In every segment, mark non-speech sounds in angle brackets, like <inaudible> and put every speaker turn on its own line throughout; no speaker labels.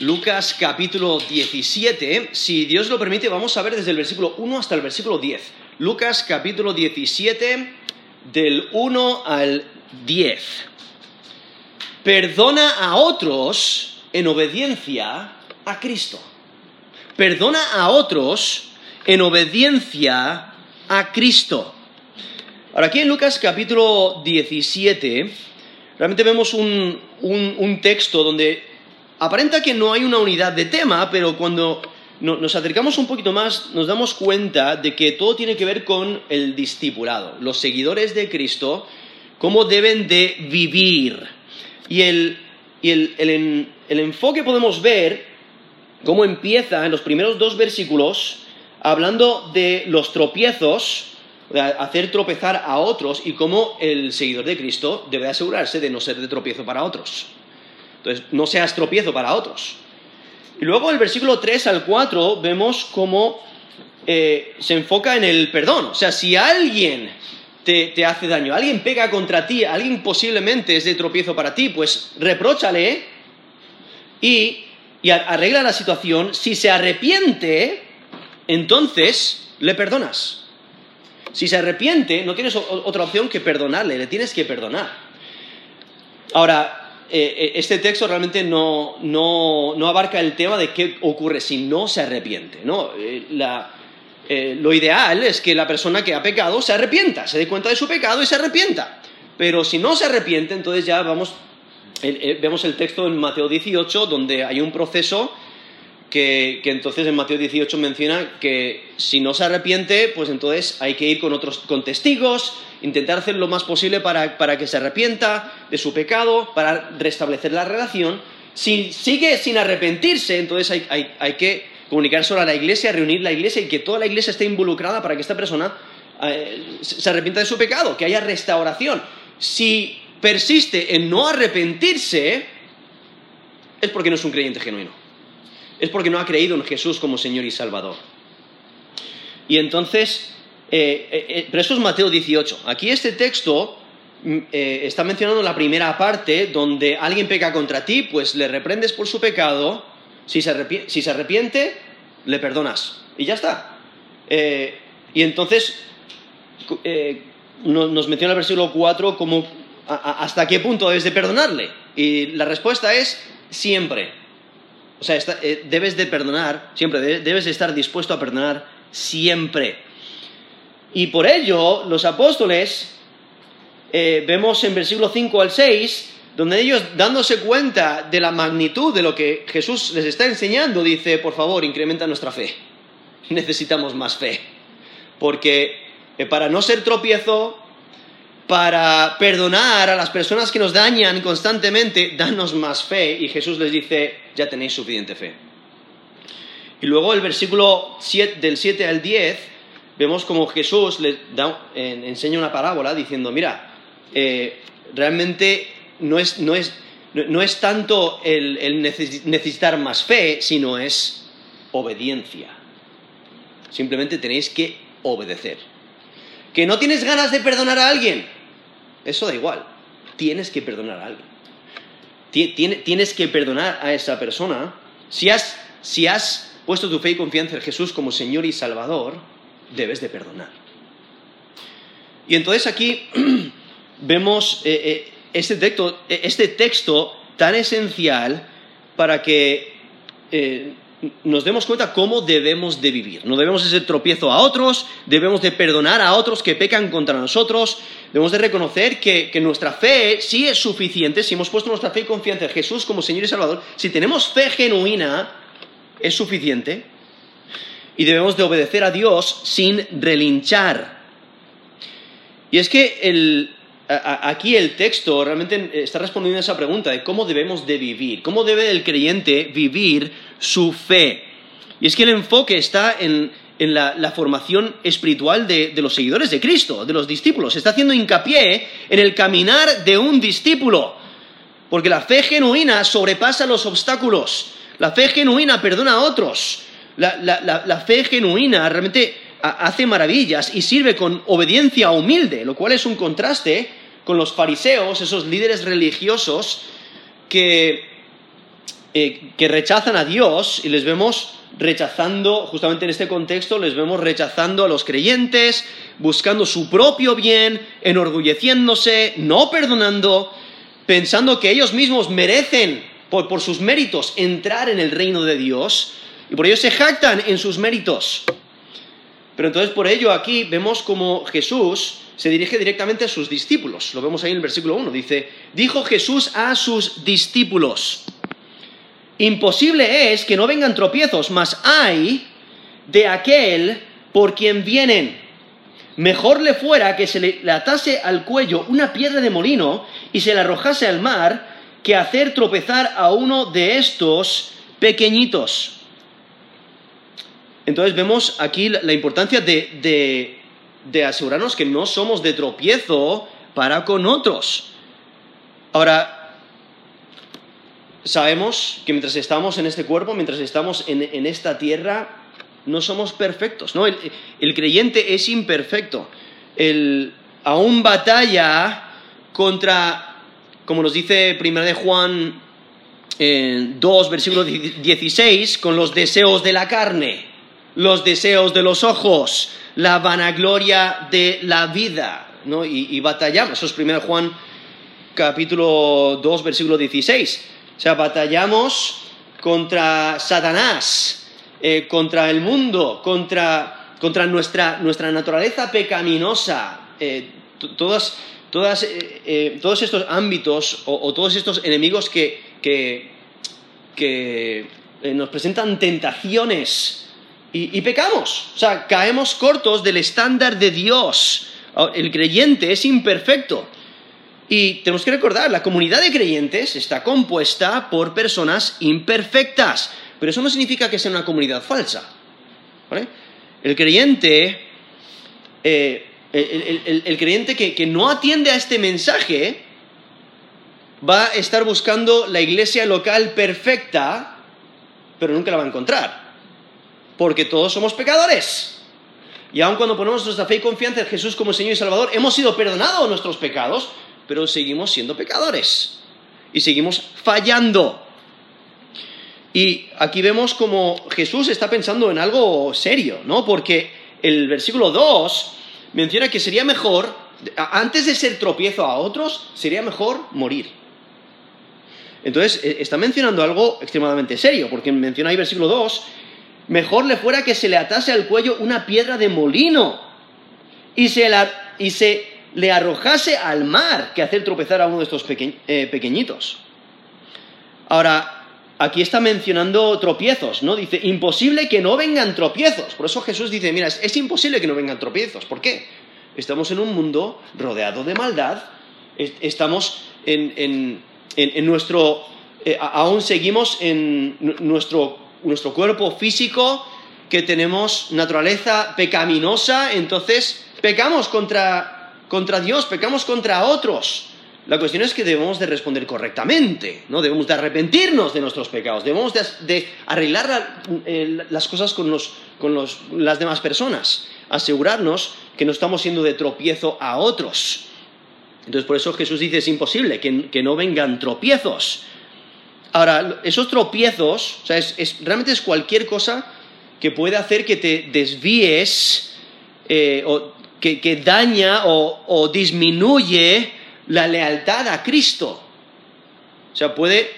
Lucas capítulo 17. Si Dios lo permite, vamos a ver desde el versículo 1 hasta el versículo 10. Lucas capítulo 17, del 1 al 10. Perdona a otros en obediencia a Cristo. Perdona a otros en obediencia a Cristo. Ahora, aquí en Lucas capítulo 17, realmente vemos un, texto donde aparenta que no hay una unidad de tema, pero cuando nos acercamos un poquito más nos damos cuenta de que todo tiene que ver con el discipulado, los seguidores de Cristo, cómo deben de vivir. Y el, enfoque podemos ver cómo empieza en los primeros dos versículos hablando de los tropiezos, de hacer tropezar a otros y cómo el seguidor de Cristo debe asegurarse de no ser de tropiezo para otros. Entonces, no seas tropiezo para otros. Y luego el versículo 3 al 4 vemos cómo eh, se enfoca en el perdón. O sea, si alguien te, hace daño, alguien pega contra ti, alguien posiblemente es de tropiezo para ti, pues repróchale y, y arregla la situación. Si se arrepiente, entonces le perdonas. Si se arrepiente, no tienes otra opción que perdonarle, le tienes que perdonar. Ahora, eh, eh, este texto realmente no, abarca el tema de qué ocurre si no se arrepiente. Eh, lo ideal es que la persona que ha pecado se arrepienta, se dé cuenta de su pecado y se arrepienta. Pero si no se arrepiente, entonces ya vamos, vemos el texto en Mateo 18, donde hay un proceso que, entonces en Mateo 18 menciona que si no se arrepiente, pues entonces hay que ir con otros con testigos, intentar hacer lo más posible para, que se arrepienta de su pecado, para restablecer la relación. Si sigue sin arrepentirse, entonces hay, que comunicar solo a la iglesia, reunir la iglesia y que toda la iglesia esté involucrada para que esta persona eh, se arrepienta de su pecado, que haya restauración. Si persiste en no arrepentirse, es porque no es un creyente genuino. Es porque no ha creído en Jesús como Señor y Salvador. Y entonces, eh, eh, eh, pero eso es Mateo 18. Aquí este texto mm, está mencionando la primera parte donde alguien peca contra ti, pues le reprendes por su pecado, si se, arrepiente, le perdonas. Y ya está. y entonces nos menciona el versículo 4 como hasta qué punto debes de perdonarle. Y la respuesta es siempre. O sea, debes de perdonar, siempre, debes de estar dispuesto a perdonar siempre. Y por ello, los apóstoles, eh, vemos en versículo 5 al 6, donde ellos, dándose cuenta de la magnitud de lo que Jesús les está enseñando, dice, por favor, incrementa nuestra fe. Necesitamos más fe. Porque eh, para no ser tropiezo, para perdonar a las personas que nos dañan constantemente, danos más fe. Y Jesús les dice, ya tenéis suficiente fe. Y luego el versículo del 7 al 10 vemos como Jesús les enseña una parábola diciendo, mira, eh, realmente no es, tanto el, necesitar más fe, sino es obediencia. Simplemente tenéis que obedecer. Que no tienes ganas de perdonar a alguien, eso da igual, tienes que perdonar a alguien. Tienes que perdonar a esa persona. Si has, si has puesto tu fe y confianza en Jesús como Señor y Salvador, debes de perdonar. Y entonces aquí <clears throat> vemos eh, eh, este, texto, eh, este, texto, tan esencial para que nos demos cuenta cómo debemos de vivir. No debemos de ser tropiezo a otros, debemos de perdonar a otros que pecan contra nosotros, debemos de reconocer que, que nuestra fe sí es suficiente, si hemos puesto nuestra fe y confianza en Jesús como Señor y Salvador, si tenemos fe genuina, es suficiente y debemos de obedecer a Dios sin relinchar. Y es que aquí el texto realmente está respondiendo a esa pregunta de cómo debemos de vivir, cómo debe el creyente vivir su fe. Y es que el enfoque está en, la, formación espiritual de, de, los seguidores de Cristo, de los discípulos. Está haciendo hincapié en el caminar de un discípulo. Porque la fe genuina sobrepasa los obstáculos. La fe genuina perdona a otros. La, fe genuina realmente hace maravillas y sirve con obediencia humilde, lo cual es un contraste con los fariseos, esos líderes religiosos que eh, que rechazan a Dios y les vemos rechazando, justamente en este contexto, les vemos rechazando a los creyentes, buscando su propio bien, enorgulleciéndose, no perdonando, pensando que ellos mismos merecen, por, por sus méritos, entrar en el reino de Dios, y por ello se jactan en sus méritos. Pero entonces por ello aquí vemos como Jesús se dirige directamente a sus discípulos. Lo vemos ahí en el versículo 1. Dice, dijo Jesús a sus discípulos, imposible es que no vengan tropiezos, mas hay de aquel por quien vienen. Mejor le fuera que se le atase al cuello una piedra de molino y se la arrojase al mar que hacer tropezar a uno de estos pequeñitos. Entonces vemos aquí la importancia de, asegurarnos que no somos de tropiezo para con otros. Ahora, sabemos que mientras estamos en este cuerpo, mientras estamos en, esta tierra, no somos perfectos, ¿no? El, creyente es imperfecto. El, aún batalla contra, como nos dice 1 de Juan 2, eh, versículo 16, con los deseos de la carne los deseos de los ojos, la vanagloria de la vida, ¿no? Y, batallamos, eso es 1 Juan capítulo 2, versículo 16. O sea, batallamos contra Satanás, eh, contra el mundo, contra, nuestra, naturaleza pecaminosa, eh, todas, eh, todos estos ámbitos o, todos estos enemigos que, que nos presentan tentaciones y, pecamos, o sea, caemos cortos del estándar de Dios. El creyente es imperfecto. Y tenemos que recordar, la comunidad de creyentes está compuesta por personas imperfectas, pero eso no significa que sea una comunidad falsa. El creyente, eh, el, creyente que no atiende a este mensaje va a estar buscando la iglesia local perfecta, pero nunca la va a encontrar porque todos somos pecadores. Y aun cuando ponemos nuestra fe y confianza en Jesús como Señor y Salvador, hemos sido perdonados nuestros pecados, pero seguimos siendo pecadores. Y seguimos fallando. Y aquí vemos como Jesús está pensando en algo serio, ¿no? Porque el versículo 2 menciona que sería mejor, antes de ser tropiezo a otros, sería mejor morir. Entonces, e, está mencionando algo extremadamente serio, porque menciona ahí versículo 2 mejor le fuera que se le atase al cuello una piedra de molino y se, le arrojase al mar que hacer tropezar a uno de estos eh, pequeñitos. Ahora, aquí está mencionando tropiezos, ¿no? Dice, imposible que no vengan tropiezos. Por eso Jesús dice, mira, es, imposible que no vengan tropiezos. ¿Por qué? Estamos en un mundo rodeado de maldad, estamos en, nuestro, eh, aún seguimos en nuestro nuestro cuerpo físico, que tenemos naturaleza pecaminosa, entonces pecamos contra, contra Dios, pecamos contra otros. La cuestión es que debemos de responder correctamente, ¿no? Debemos de arrepentirnos de nuestros pecados, debemos de, arreglar eh, las cosas con, las demás personas, asegurarnos que no estamos siendo de tropiezo a otros. Entonces por eso Jesús dice es imposible que no vengan tropiezos. Ahora, esos tropiezos, o sea, realmente es cualquier cosa que puede hacer que te desvíes eh, o que, daña o, disminuye la lealtad a Cristo. O sea, puede,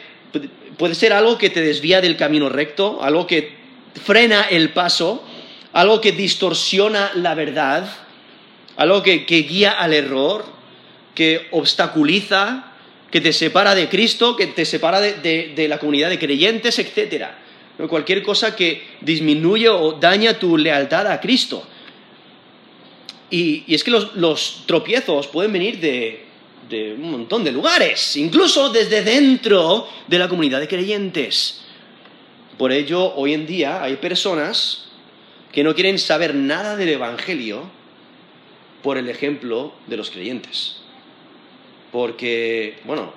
ser algo que te desvía del camino recto, algo que frena el paso, algo que distorsiona la verdad, algo que guía al error, que obstaculiza que te separa de Cristo, que te separa de, la comunidad de creyentes, etc. Cualquier cosa que disminuye o daña tu lealtad a Cristo. Y, es que los, tropiezos pueden venir de, de un montón de lugares, incluso desde dentro de la comunidad de creyentes. Por ello, hoy en día hay personas que no quieren saber nada del Evangelio por el ejemplo de los creyentes porque, bueno,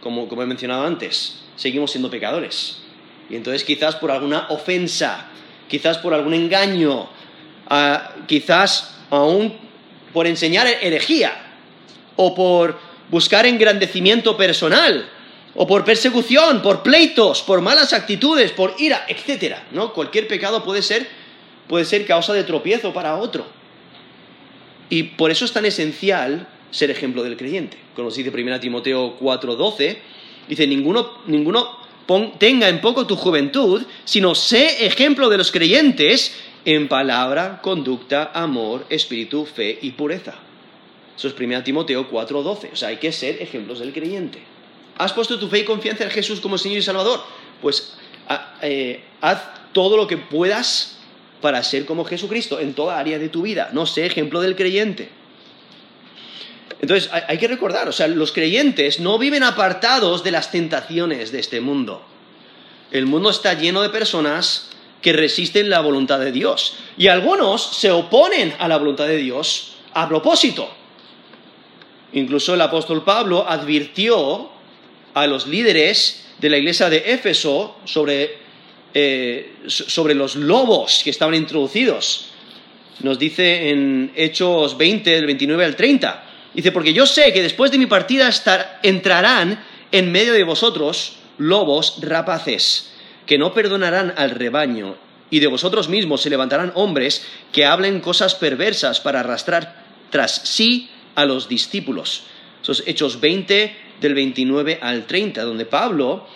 como, he mencionado antes, seguimos siendo pecadores. Y entonces quizás por alguna ofensa, quizás por algún engaño, ah, quizás aún por enseñar herejía o por buscar engrandecimiento personal o por persecución, por pleitos, por malas actitudes, por ira, etc. ¿no? Cualquier pecado puede ser, puede ser causa de tropiezo para otro. Y por eso es tan esencial ser ejemplo del creyente. Como dice 1 Timoteo 4:12, dice, ninguno, ninguno tenga en poco tu juventud, sino sé ejemplo de los creyentes en palabra, conducta, amor, espíritu, fe y pureza. Eso es 1 Timoteo 4:12. O sea, hay que ser ejemplos del creyente. ¿Has puesto tu fe y confianza en Jesús como Señor y Salvador? Pues eh, haz todo lo que puedas para ser como Jesucristo en toda área de tu vida. No sé ejemplo del creyente. Entonces hay que recordar, o sea, los creyentes no viven apartados de las tentaciones de este mundo. El mundo está lleno de personas que resisten la voluntad de Dios. Y algunos se oponen a la voluntad de Dios a propósito. Incluso el apóstol Pablo advirtió a los líderes de la iglesia de Éfeso sobre, eh, sobre los lobos que estaban introducidos. Nos dice en Hechos 20, del 29 al 30. Dice, porque yo sé que después de mi partida entrarán en medio de vosotros lobos rapaces, que no perdonarán al rebaño, y de vosotros mismos se levantarán hombres que hablen cosas perversas para arrastrar tras sí a los discípulos. Esos Hechos 20 del 29 al 30, donde Pablo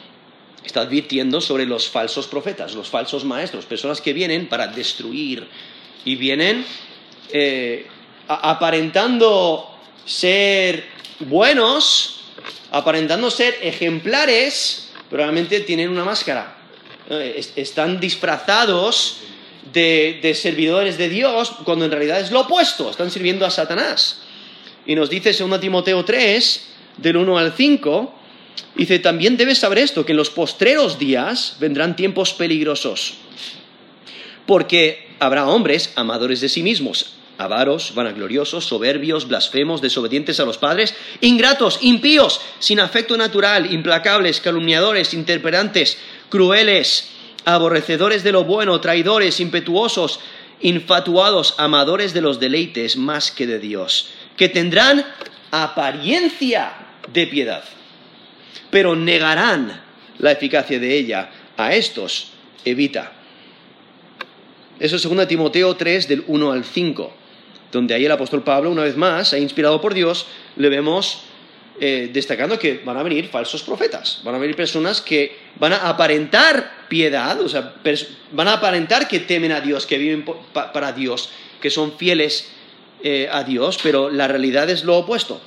está advirtiendo sobre los falsos profetas, los falsos maestros, personas que vienen para destruir y vienen eh, aparentando ser buenos, aparentando ser ejemplares, pero realmente tienen una máscara. Están disfrazados de, servidores de Dios cuando en realidad es lo opuesto, están sirviendo a Satanás. Y nos dice 2 Timoteo 3, del 1 al 5, dice, también debes saber esto, que en los postreros días vendrán tiempos peligrosos, porque habrá hombres amadores de sí mismos, avaros, vanagloriosos, soberbios, blasfemos, desobedientes a los padres, ingratos, impíos, sin afecto natural, implacables, calumniadores, interperantes, crueles, aborrecedores de lo bueno, traidores, impetuosos, infatuados, amadores de los deleites más que de Dios, que tendrán apariencia de piedad, pero negarán la eficacia de ella. A estos evita. Eso es 2 Timoteo 3 del 1 al 5 donde ahí el apóstol Pablo, una vez más, inspirado por Dios, le vemos eh, destacando que van a venir falsos profetas, van a venir personas que van a aparentar piedad, o sea, van a aparentar que temen a Dios, que viven para Dios, que son fieles eh, a Dios, pero la realidad es lo opuesto.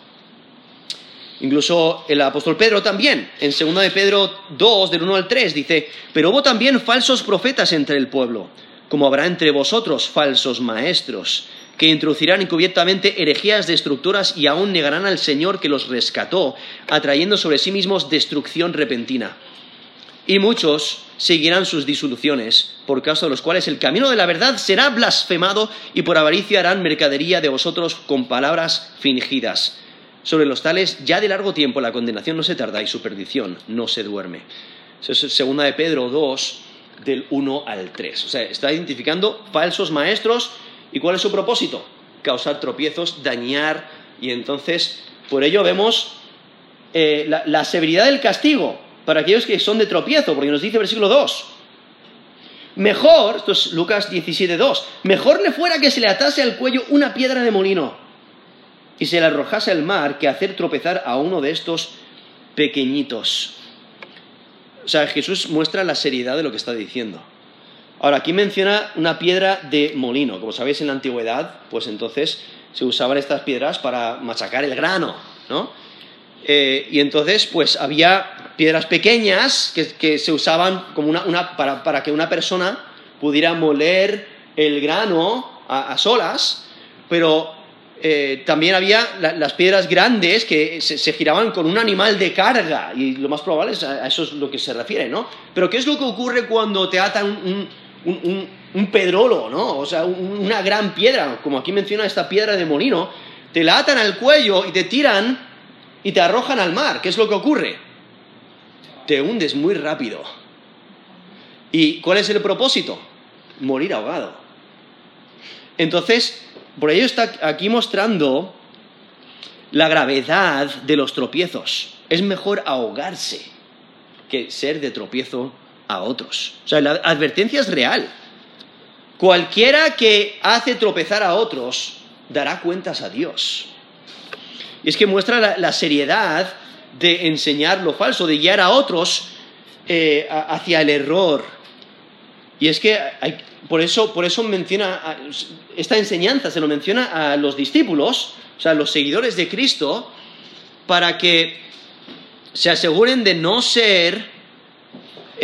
Incluso el apóstol Pedro también, en 2 de Pedro 2, del 1 al 3, dice, pero hubo también falsos profetas entre el pueblo, como habrá entre vosotros falsos maestros que introducirán encubiertamente herejías destructoras y aún negarán al Señor que los rescató, atrayendo sobre sí mismos destrucción repentina. Y muchos seguirán sus disoluciones, por causa de los cuales el camino de la verdad será blasfemado y por avaricia harán mercadería de vosotros con palabras fingidas. Sobre los tales, ya de largo tiempo la condenación no se tarda y su perdición no se duerme. Eso es segunda de Pedro 2, del 1 al 3. O sea, está identificando falsos maestros ¿Y cuál es su propósito? Causar tropiezos, dañar, y entonces por ello vemos eh, la, severidad del castigo para aquellos que son de tropiezo, porque nos dice versículo 2. Mejor, esto es Lucas 17, 2, mejor le fuera que se le atase al cuello una piedra de molino y se le arrojase al mar que hacer tropezar a uno de estos pequeñitos. O sea, Jesús muestra la seriedad de lo que está diciendo. Ahora, aquí menciona una piedra de molino. Como sabéis, en la antigüedad, pues entonces se usaban estas piedras para machacar el grano, ¿no? Eh, y entonces, pues había piedras pequeñas que, se usaban como una, para, que una persona pudiera moler el grano a, solas, pero eh, también había las piedras grandes que se, giraban con un animal de carga, y lo más probable es a, eso es lo que se refiere, ¿no? Pero ¿qué es lo que ocurre cuando te atan un, pedrolo, ¿no? O sea, una gran piedra, como aquí menciona esta piedra de molino, te la atan al cuello y te tiran y te arrojan al mar. ¿Qué es lo que ocurre? Te hundes muy rápido. ¿Y cuál es el propósito? Morir ahogado. Entonces, por ello está aquí mostrando la gravedad de los tropiezos. Es mejor ahogarse que ser de tropiezo a otros. O sea, la advertencia es real. Cualquiera que hace tropezar a otros dará cuentas a Dios. Y es que muestra la, seriedad de enseñar lo falso, de guiar a otros eh, hacia el error. Y es que por, eso, por eso menciona, esta enseñanza se lo menciona a los discípulos, o sea, a los seguidores de Cristo, para que se aseguren de no ser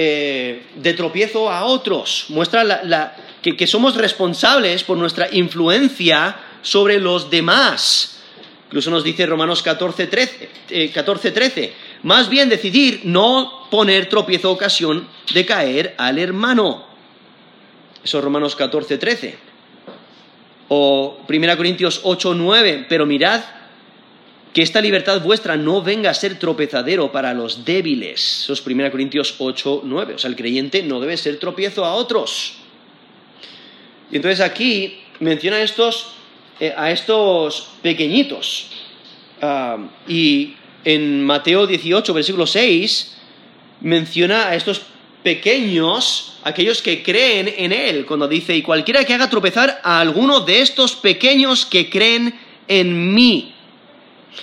eh, de tropiezo a otros. Muestra que, somos responsables por nuestra influencia sobre los demás. Incluso nos dice Romanos 14, 13, eh, Más bien decidir no poner tropiezo ocasión de caer al hermano. Eso es Romanos 14, 13. O 1 Corintios 8, 9. Pero mirad que esta libertad vuestra no venga a ser tropezadero para los débiles. Eso es 1 Corintios 8, 9. O sea, el creyente no debe ser tropiezo a otros. Y entonces aquí menciona estos, eh, a estos pequeñitos. Ah, y en Mateo 18, versículo 6, menciona a estos pequeños, aquellos que creen en Él, cuando dice, y cualquiera que haga tropezar a alguno de estos pequeños que creen en mí.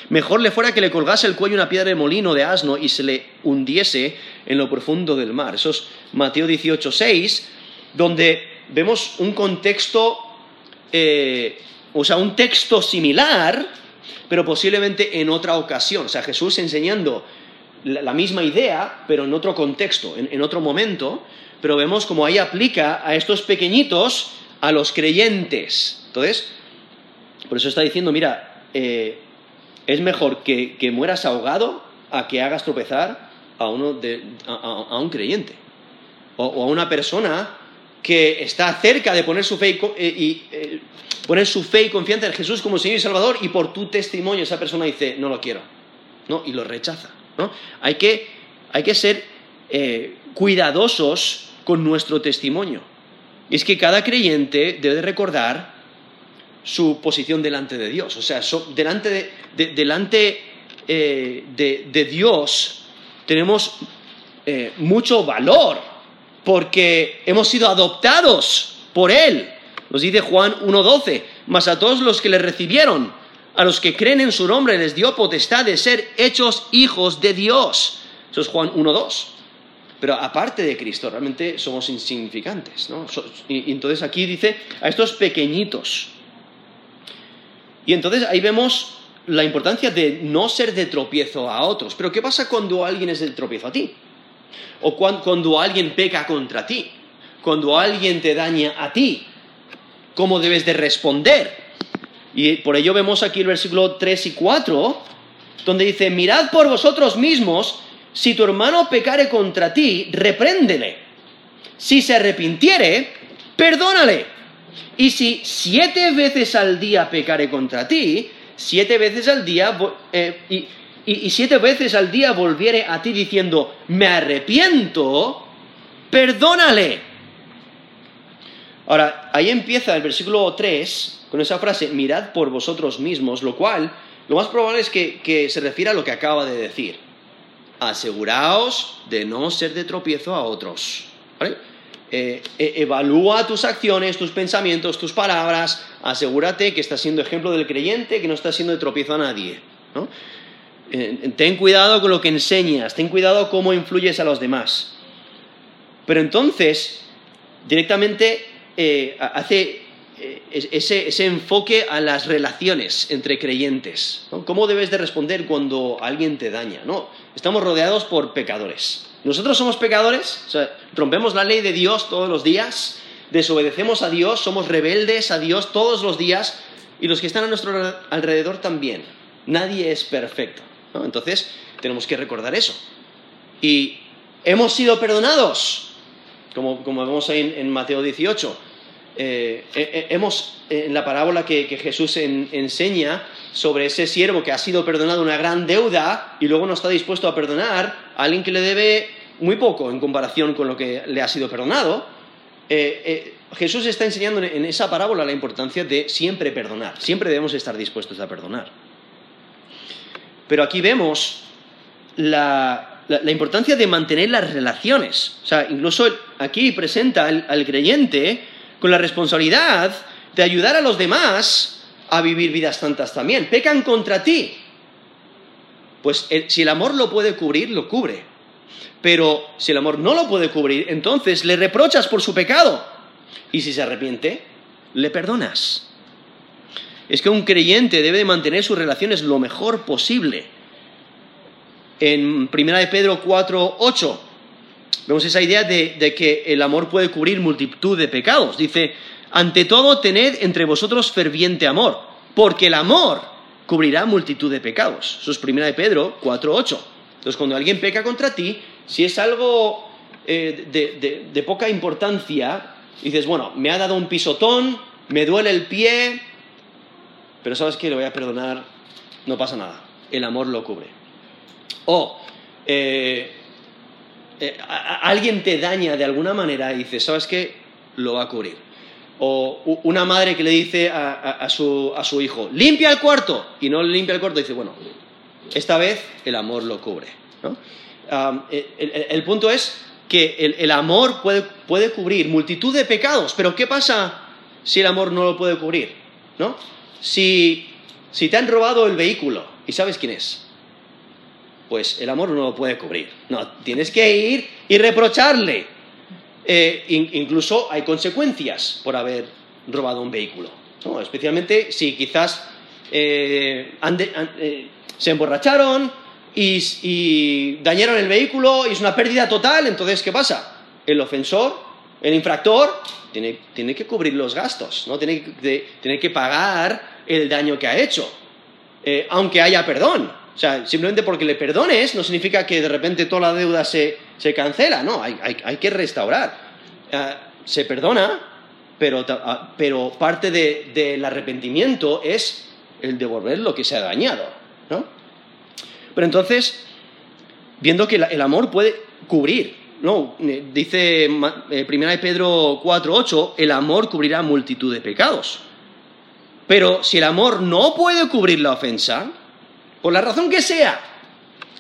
Mejor le fuera que le colgase el cuello una piedra de molino de asno y se le hundiese en lo profundo del mar. Eso es Mateo 18, 6, donde vemos un contexto, eh, o sea, un texto similar, pero posiblemente en otra ocasión. O sea, Jesús enseñando la, misma idea, pero en otro contexto, en, otro momento, pero vemos como ahí aplica a estos pequeñitos a los creyentes. Entonces, por eso está diciendo, mira, eh, es mejor que, mueras ahogado a que hagas tropezar a, uno a, un creyente. O, a una persona que está cerca de poner su fe y, eh, eh, poner su fe y confianza en Jesús como Señor y Salvador y por tu testimonio esa persona dice no lo quiero no y lo rechaza ¿no? hay que hay que ser eh, cuidadosos con nuestro testimonio. Es que cada creyente debe recordar su posición delante de Dios. O sea, delante, de, delante eh, de, Dios tenemos eh, mucho valor porque hemos sido adoptados por Él. Nos dice Juan 1.12, mas a todos los que le recibieron, a los que creen en su nombre, les dio potestad de ser hechos hijos de Dios. Eso es Juan 1.2. Pero aparte de Cristo, realmente somos insignificantes. ¿no? Y entonces aquí dice a estos pequeñitos, y entonces ahí vemos la importancia de no ser de tropiezo a otros. Pero ¿qué pasa cuando alguien es de tropiezo a ti? O cuando, alguien peca contra ti, cuando alguien te daña a ti, ¿cómo debes de responder? Y por ello vemos aquí el versículo 3 y 4, donde dice, mirad por vosotros mismos, si tu hermano pecare contra ti, repréndele. Si se arrepintiere, perdónale. Y si siete veces al día pecare contra ti, siete veces al día, eh, y, siete veces al día volviere a ti diciendo, me arrepiento, perdónale. Ahora, ahí empieza el versículo 3 con esa frase, mirad por vosotros mismos, lo cual lo más probable es que, se refiera a lo que acaba de decir. Aseguraos de no ser de tropiezo a otros. ¿Vale? Eh, e, evalúa tus acciones, tus pensamientos, tus palabras, asegúrate que estás siendo ejemplo del creyente, que no estás siendo de tropiezo a nadie. Eh, ten cuidado con lo que enseñas, ten cuidado cómo influyes a los demás. Pero entonces, directamente eh, hace ese, enfoque a las relaciones entre creyentes. ¿Cómo debes de responder cuando alguien te daña? ¿no? Estamos rodeados por pecadores. Nosotros somos pecadores, rompemos la ley de Dios todos los días, desobedecemos a Dios, somos rebeldes a Dios todos los días y los que están a nuestro alrededor también. Nadie es perfecto. Entonces, tenemos que recordar eso. Y hemos sido perdonados, como, vemos ahí en, Mateo 18. Eh, eh, eh, hemos, en la parábola que, Jesús enseña sobre ese siervo que ha sido perdonado una gran deuda y luego no está dispuesto a perdonar a alguien que le debe muy poco en comparación con lo que le ha sido perdonado, eh, eh, Jesús está enseñando en esa parábola la importancia de siempre perdonar, siempre debemos estar dispuestos a perdonar. Pero aquí vemos la, la, importancia de mantener las relaciones. O sea, incluso aquí presenta al, creyente con la responsabilidad de ayudar a los demás a vivir vidas santas también. Pecan contra ti. Pues si el amor lo puede cubrir, lo cubre. Pero si el amor no lo puede cubrir, entonces le reprochas por su pecado. Y si se arrepiente, le perdonas. Es que un creyente debe de mantener sus relaciones lo mejor posible en 1 de Pedro 4, 8. Vemos esa idea de, que el amor puede cubrir multitud de pecados. Dice, ante todo tened entre vosotros ferviente amor, porque el amor cubrirá multitud de pecados. Eso es 1 de Pedro 4, 8. Entonces, cuando alguien peca contra ti, si es algo eh, de, de poca importancia, dices, bueno, me ha dado un pisotón, me duele el pie, pero sabes que le voy a perdonar, no pasa nada. El amor lo cubre. O eh, eh, alguien te daña de alguna manera y dices, ¿sabes qué? Lo va a cubrir. O una madre que le dice a, su, hijo, limpia el cuarto, y no limpia el cuarto, dice, bueno, esta vez el amor lo cubre. el, punto es que el, amor puede, puede, cubrir multitud de pecados, pero ¿qué pasa si el amor no lo puede cubrir? ¿No? Si, si te han robado el vehículo y sabes quién es, pues el amor no lo puede cubrir. No, tienes que ir y reprocharle. Eh, incluso hay consecuencias por haber robado un vehículo. Especialmente si quizás eh, eh, se emborracharon y, dañaron el vehículo y es una pérdida total, entonces ¿qué pasa? El ofensor, el infractor, tiene, que cubrir los gastos, ¿no? tiene, tiene, que pagar el daño que ha hecho, aunque haya perdón. O sea, simplemente porque le perdones no significa que de repente toda la deuda se, cancela, no, hay, que restaurar. Eh, se perdona, pero, ah, parte del arrepentimiento es el devolver lo que se ha dañado, ¿no? Pero entonces, viendo que el amor puede cubrir, ¿no? Eh, dice eh, Primera de Pedro 4.8, el amor cubrirá multitud de pecados. Pero si el amor no puede cubrir la ofensa, por la razón que sea,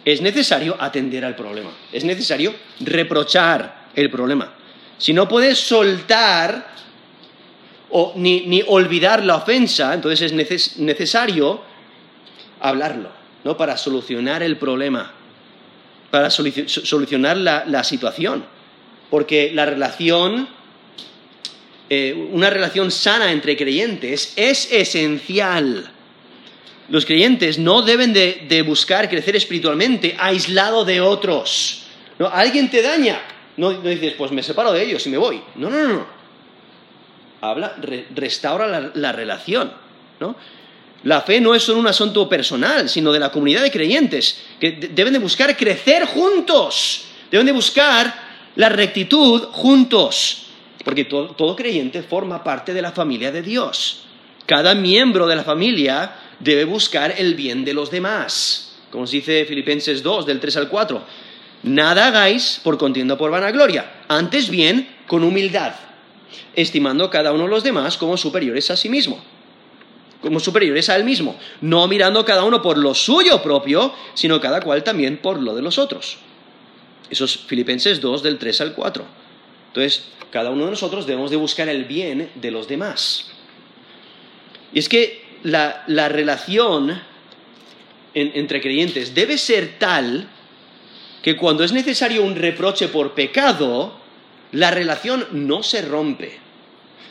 es necesario atender al problema, es necesario reprochar el problema. Si no puedes soltar o ni, olvidar la ofensa, entonces es necesario hablarlo, ¿no? Para solucionar el problema, para solucionar la, situación. Porque la relación, eh, una relación sana entre creyentes es esencial los creyentes no deben de, buscar crecer espiritualmente aislado de otros. ¿No? Alguien te daña. No, dices, pues me separo de ellos y me voy. No, no, no. Habla, restaura la, relación. ¿no? La fe no es solo un asunto personal, sino de la comunidad de creyentes, que deben de buscar crecer juntos. Deben de buscar la rectitud juntos. Porque todo creyente forma parte de la familia de Dios. Cada miembro de la familia debe buscar el bien de los demás. Como se dice Filipenses 2, del 3 al 4. Nada hagáis por contienda por vanagloria, antes bien con humildad, estimando cada uno de los demás como superiores a sí mismo, como superiores a él mismo, no mirando cada uno por lo suyo propio, sino cada cual también por lo de los otros. Eso es Filipenses 2, del 3 al 4. Entonces, cada uno de nosotros debemos de buscar el bien de los demás. Y es que la, relación entre creyentes debe ser tal que cuando es necesario un reproche por pecado, la relación no se rompe,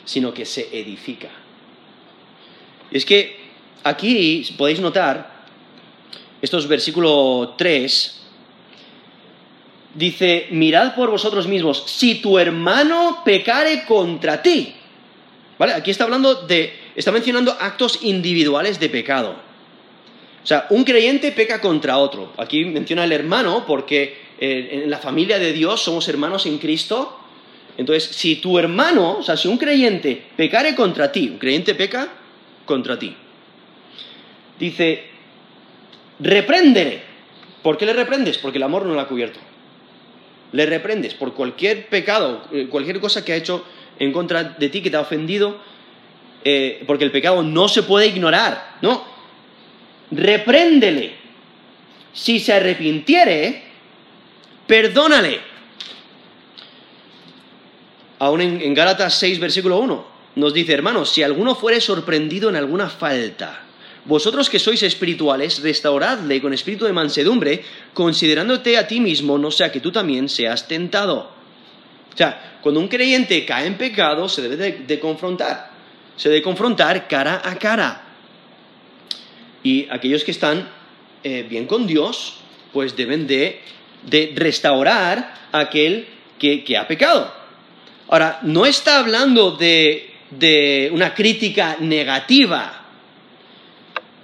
sino que se edifica. Es que aquí podéis notar, estos versículo 3, dice, mirad por vosotros mismos, si tu hermano pecare contra ti. ¿Vale? Aquí está hablando de está mencionando actos individuales de pecado. O sea, un creyente peca contra otro. Aquí menciona el hermano porque eh, en la familia de Dios somos hermanos en Cristo. Entonces, si tu hermano, o sea, si un creyente pecare contra ti, un creyente peca contra ti, dice, repréndele. ¿Por qué le reprendes? Porque el amor no lo ha cubierto. Le reprendes por cualquier pecado, eh, cualquier cosa que ha hecho en contra de ti, que te ha ofendido, eh, porque el pecado no se puede ignorar, ¿no? Repréndele. Si se arrepintiere, perdónale. Aún en, en Gálatas 6, versículo 1, nos dice, hermanos, si alguno fuere sorprendido en alguna falta, vosotros que sois espirituales, restauradle con espíritu de mansedumbre, considerándote a ti mismo, no sea que tú también seas tentado. O sea, cuando un creyente cae en pecado, se debe de, confrontar. Se debe confrontar cara a cara. Y aquellos que están eh, bien con Dios, pues deben de, restaurar a aquel que, ha pecado. Ahora, no está hablando de, de una crítica negativa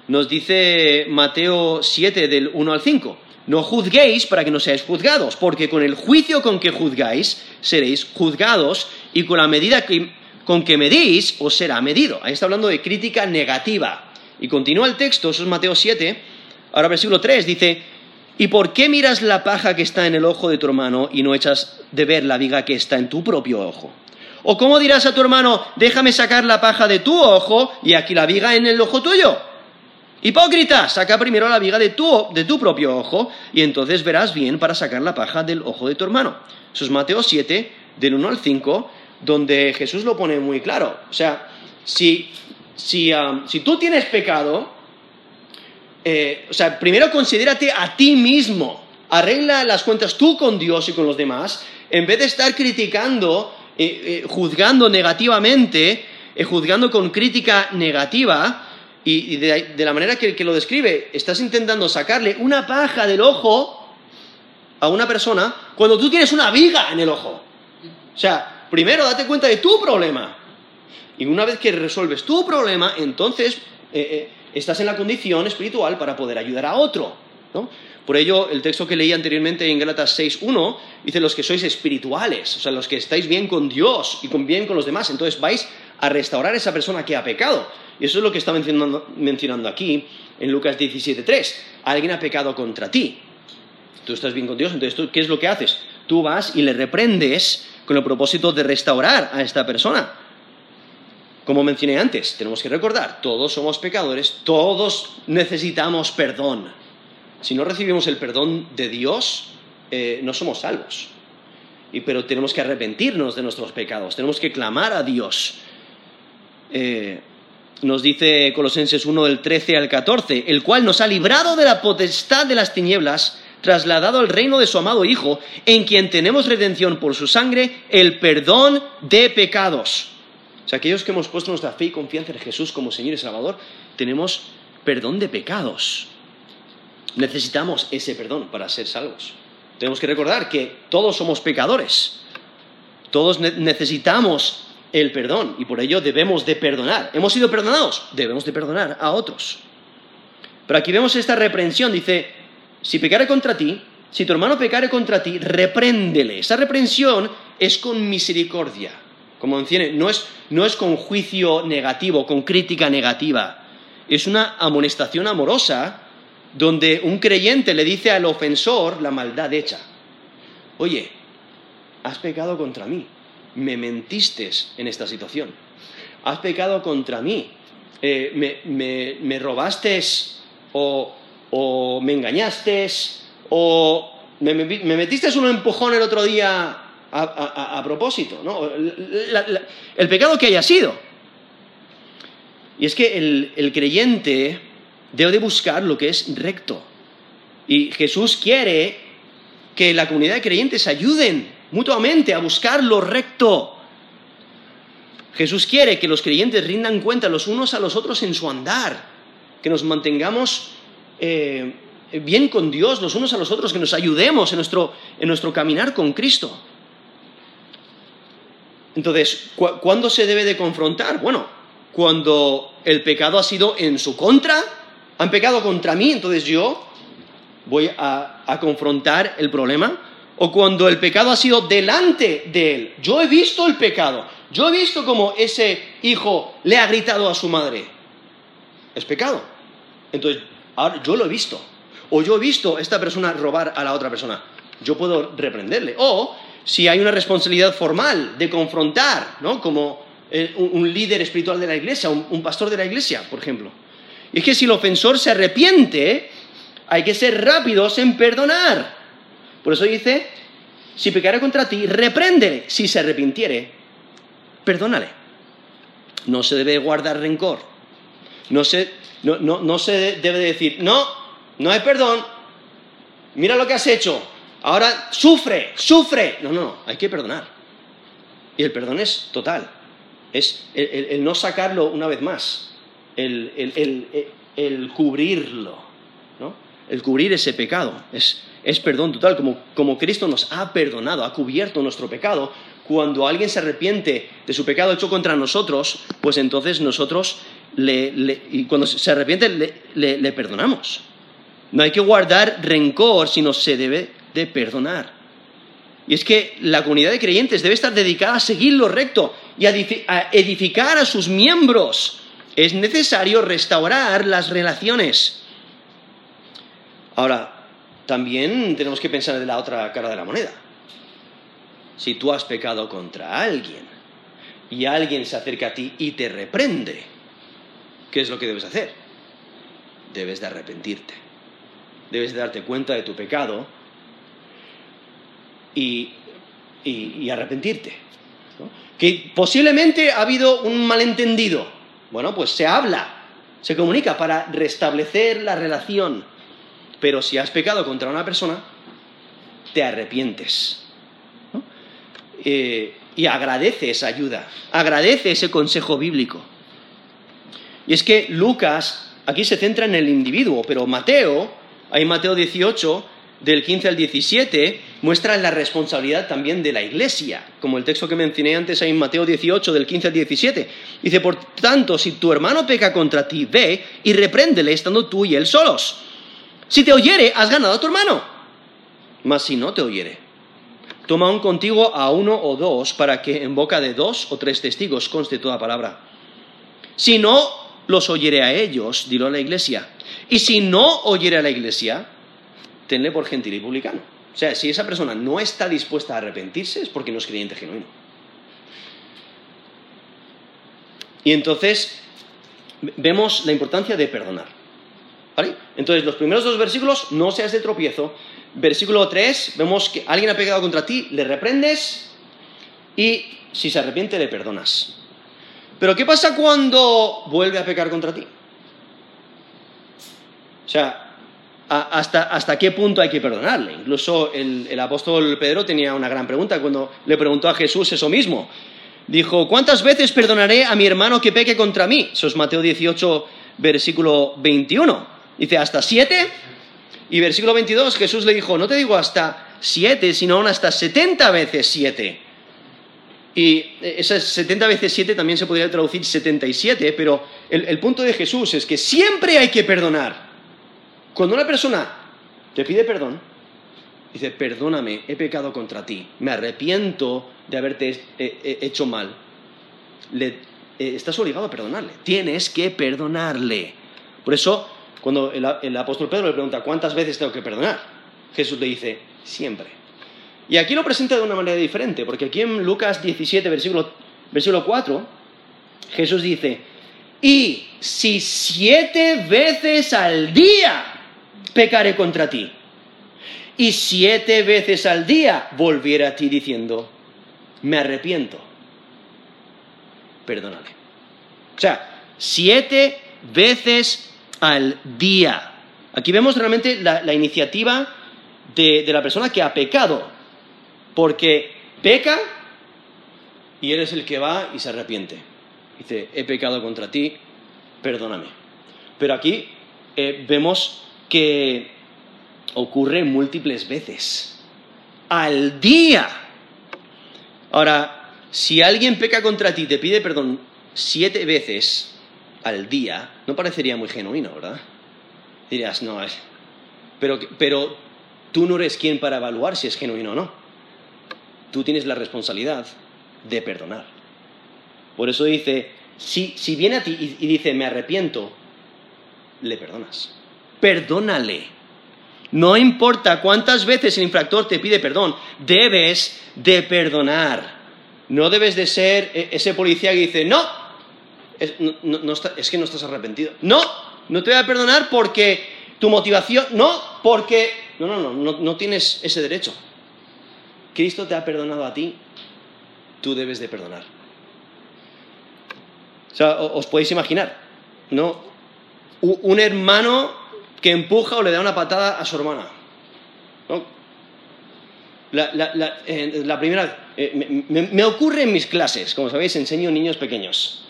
nos dice Mateo 7 del 1 al 5. No juzguéis para que no seáis juzgados, porque con el juicio con que juzgáis seréis juzgados y con la medida con que medís os será medido. Ahí está hablando de crítica negativa. Y continúa el texto, eso es Mateo 7, ahora versículo 3, dice, ¿y por qué miras la paja que está en el ojo de tu hermano y no echas de ver la viga que está en tu propio ojo? ¿O cómo dirás a tu hermano, déjame sacar la paja de tu ojo y aquí la viga en el ojo tuyo? Hipócrita, saca primero la viga de tu, de tu propio ojo y entonces verás bien para sacar la paja del ojo de tu hermano. Eso es Mateo 7, del 1 al 5, donde Jesús lo pone muy claro. O sea, si, si, um, si tú tienes pecado, eh, o sea, primero considérate a ti mismo, arregla las cuentas tú con Dios y con los demás, en vez de estar criticando, eh, eh, juzgando negativamente, juzgando con crítica negativa, y, de, la manera que, que, lo describe, estás intentando sacarle una paja del ojo a una persona cuando tú tienes una viga en el ojo. O sea, primero date cuenta de tu problema. Y una vez que resuelves tu problema, entonces eh, eh, estás en la condición espiritual para poder ayudar a otro. ¿no? Por ello, el texto que leí anteriormente en Gálatas 6.1 dice los que sois espirituales, o sea, los que estáis bien con Dios y bien con los demás. Entonces vais a restaurar a esa persona que ha pecado. Y eso es lo que está mencionando, aquí en Lucas 17.3. Alguien ha pecado contra ti. Tú estás bien con Dios, entonces ¿qué es lo que haces? Tú vas y le reprendes con el propósito de restaurar a esta persona. Como mencioné antes, tenemos que recordar, todos somos pecadores, todos necesitamos perdón. Si no recibimos el perdón de Dios, eh, no somos salvos. pero tenemos que arrepentirnos de nuestros pecados, tenemos que clamar a Dios. Eh, nos dice Colosenses 1 del 13 al 14, el cual nos ha librado de la potestad de las tinieblas, trasladado al reino de su amado Hijo, en quien tenemos redención por su sangre, el perdón de pecados. O sea, aquellos que hemos puesto nuestra fe y confianza en Jesús como Señor y Salvador, tenemos perdón de pecados. Necesitamos ese perdón para ser salvos. Tenemos que recordar que todos somos pecadores. Todos necesitamos el perdón y por ello debemos de perdonar. ¿Hemos sido perdonados? Debemos de perdonar a otros. Pero aquí vemos esta reprensión, dice, si pecare contra ti, si tu hermano pecare contra ti, repréndele. Esa reprensión es con misericordia. Como mencioné, no es, no es con juicio negativo, con crítica negativa. Es una amonestación amorosa donde un creyente le dice al ofensor la maldad hecha. Oye, has pecado contra mí me mentiste en esta situación. Has pecado contra mí. Eh, me, robaste o, me engañaste o me, metiste un empujón el otro día a, propósito. ¿no? el pecado que haya sido. Y es que el, creyente debe de buscar lo que es recto. Y Jesús quiere que la comunidad de creyentes ayuden mutuamente a buscar lo recto. Jesús quiere que los creyentes rindan cuenta los unos a los otros en su andar, que nos mantengamos eh, bien con Dios los unos a los otros, que nos ayudemos en nuestro, en nuestro caminar con Cristo. Entonces, ¿cuándo se debe de confrontar? Bueno, cuando el pecado ha sido en su contra, han pecado contra mí, entonces yo voy a confrontar el problema o cuando el pecado ha sido delante de él. Yo he visto el pecado. Yo he visto cómo ese hijo le ha gritado a su madre. Es pecado. Entonces, ahora yo lo he visto. O yo he visto a esta persona robar a la otra persona. Yo puedo reprenderle. O si hay una responsabilidad formal de confrontar, ¿no? Como eh, un, líder espiritual de la iglesia, un pastor de la iglesia, por ejemplo. Y es que si el ofensor se arrepiente, hay que ser rápidos en perdonar. Por eso dice, si pecare contra ti, repréndele. Si se arrepintiere, perdónale. No se debe guardar rencor. No se, no, no, no se debe decir, no, no hay perdón. Mira lo que has hecho. Ahora sufre, sufre. No, no, hay que perdonar. Y el perdón es total. Es el, no sacarlo una vez más. El, el cubrirlo. ¿no? El cubrir ese pecado. Es, es perdón total, como, como Cristo nos ha perdonado, ha cubierto nuestro pecado. Cuando alguien se arrepiente de su pecado hecho contra nosotros, pues entonces nosotros, y cuando se arrepiente, le, le perdonamos. No hay que guardar rencor, sino se debe de perdonar. Y es que la comunidad de creyentes debe estar dedicada a seguir lo recto y a edificar a sus miembros. Es necesario restaurar las relaciones. Ahora, también tenemos que pensar de la otra cara de la moneda. Si tú has pecado contra alguien y alguien se acerca a ti y te reprende, ¿qué es lo que debes hacer? Debes de arrepentirte. Debes de darte cuenta de tu pecado y, arrepentirte. Que posiblemente ha habido un malentendido. Bueno, pues se habla, se comunica para restablecer la relación pero si has pecado contra una persona, te arrepientes. Eh, y agradece esa ayuda, agradece ese consejo bíblico. Y es que Lucas aquí se centra en el individuo, pero Mateo, ahí Mateo 18, del 15 al 17, muestra la responsabilidad también de la iglesia, como el texto que mencioné antes ahí Mateo 18, del 15 al 17. Dice, por tanto, si tu hermano peca contra ti, ve y repréndele estando tú y él solos. Si te oyere, has ganado a tu hermano. Mas si no te oyere, toma un contigo a uno o dos para que en boca de dos o tres testigos conste toda palabra. Si no los oyere a ellos, dilo a la iglesia. Y si no oyere a la iglesia, tenle por gentil y publicano. O sea, si esa persona no está dispuesta a arrepentirse es porque no es creyente genuino. Y entonces vemos la importancia de perdonar. Entonces, los primeros dos versículos, no seas de tropiezo. Versículo 3, vemos que alguien ha pecado contra ti, le reprendes y si se arrepiente le perdonas. Pero ¿qué pasa cuando vuelve a pecar contra ti? O sea, hasta, qué punto hay que perdonarle? Incluso el, el apóstol Pedro tenía una gran pregunta cuando le preguntó a Jesús eso mismo. Dijo, ¿cuántas veces perdonaré a mi hermano que peque contra mí? Eso es Mateo 18, versículo 21. Dice, ¿hasta siete? Y versículo 22, Jesús le dijo, no te digo hasta siete, sino aún hasta setenta veces siete. Y esas 70 veces 7 también se podría traducir 77, pero el, el, punto de Jesús es que siempre hay que perdonar. Cuando una persona te pide perdón, dice, perdóname, he pecado contra ti, me arrepiento de haberte eh, eh, hecho mal, le, eh, estás obligado a perdonarle, tienes que perdonarle. Por eso cuando el, apóstol Pedro le pregunta, ¿cuántas veces tengo que perdonar? Jesús le dice, siempre. Y aquí lo presenta de una manera diferente, porque aquí en Lucas 17, versículo, versículo 4, Jesús dice, y si siete veces al día pecaré contra ti, y siete veces al día volviera a ti diciendo, me arrepiento, perdónale. O sea, siete veces al día. Aquí vemos realmente la, iniciativa de, la persona que ha pecado, porque peca y eres el que va y se arrepiente. Dice, he pecado contra ti, perdóname. Pero aquí eh, vemos que ocurre múltiples veces, al día. Ahora, si alguien peca contra ti y te pide perdón siete veces, al día, no parecería muy genuino, ¿verdad? Dirías, no. Pero, pero tú no eres quien para evaluar si es genuino o no. Tú tienes la responsabilidad de perdonar. Por eso dice, si, si viene a ti y, dice, me arrepiento, le perdonas. Perdónale. No importa cuántas veces el infractor te pide perdón, debes de perdonar. No debes de ser e, ese policía que dice, no, es, que no estás arrepentido. No, no te voy a perdonar porque tu motivación, no, porque... No, no, no, no, no tienes ese derecho. Cristo te ha perdonado a ti, tú debes de perdonar. O sea, os podéis imaginar, ¿no? Un hermano que empuja o le da una patada a su hermana. ¿no? La, primera eh, me, ocurre en mis clases, como sabéis, enseño niños pequeños.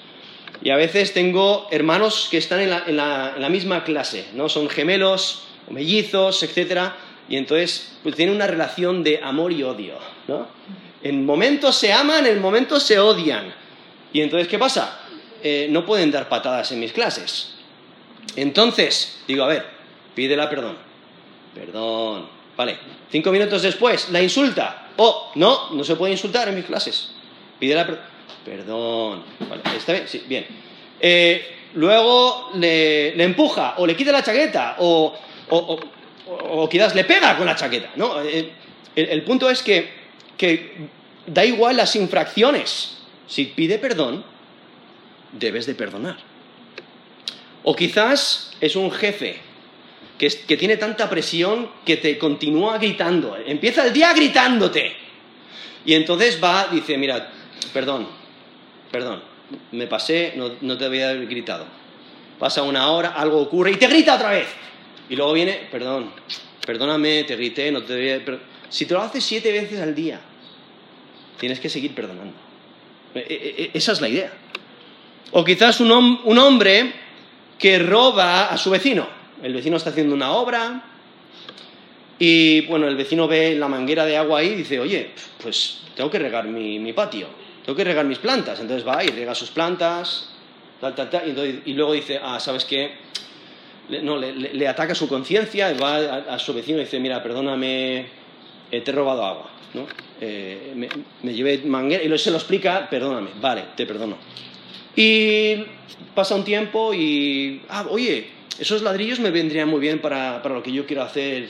Y a veces tengo hermanos que están en la, misma clase, ¿no? Son gemelos, mellizos, etc. Y entonces pues, tienen una relación de amor y odio, ¿no? En momentos se aman, en momentos se odian. Y entonces, ¿qué pasa? Eh, no pueden dar patadas en mis clases. Entonces, digo, a ver, pídela perdón. Perdón. Vale. Cinco minutos después, la insulta. Oh, no, no se puede insultar en mis clases. Pídela perdón. Perdón. Vale, ¿está bien? Sí, bien. Eh, luego le, empuja, o le quita la chaqueta, o, quizás le pega con la chaqueta. ¿no? Eh, el, punto es que, que da igual las infracciones. Si pide perdón, debes de perdonar. O quizás es un jefe que, tiene tanta presión que te continúa gritando. Empieza el día gritándote. Y entonces va, dice, mira, perdón, perdón, me pasé, no, te había gritado. Pasa una hora, algo ocurre y te grita otra vez. Y luego viene, perdón, perdóname, te grité, no te debía... Si te lo haces siete veces al día, tienes que seguir perdonando. E, e, e, esa es la idea. O quizás un, hombre que roba a su vecino. El vecino está haciendo una obra y, bueno, el vecino ve la manguera de agua ahí y dice, oye, pues tengo que regar mi, patio, tengo que regar mis plantas. Entonces va y rega sus plantas, tal, tal, tal, y, luego dice, ah, ¿sabes qué? No, le, ataca su conciencia y va a, su vecino y dice, mira, perdóname, te he robado agua, ¿no? Eh, me, me, llevé manguera y se lo explica, perdóname, vale, te perdono. Y pasa un tiempo y, ah, oye, esos ladrillos me vendrían muy bien para, lo que yo quiero hacer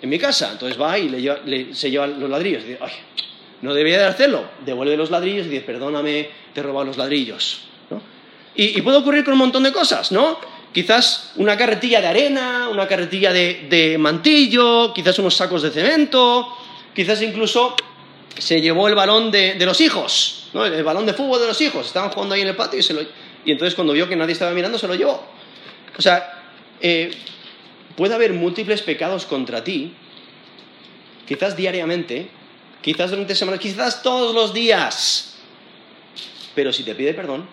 en mi casa. Entonces va y le se lleva los ladrillos. Y dice, ay, no debía de hacerlo. Devuelve los ladrillos y dice, perdóname, te he robado los ladrillos. Y, puede ocurrir con un montón de cosas, ¿no? Quizás una carretilla de arena, una carretilla de, mantillo, quizás unos sacos de cemento, quizás incluso se llevó el balón de los hijos el balón de fútbol de los hijos, estaban jugando ahí en el patio y, se lo, y entonces cuando vio que nadie estaba mirando se lo llevó. O sea, eh, puede haber múltiples pecados contra ti, quizás diariamente, quizás durante semanas, quizás todos los días, pero si te pide perdón,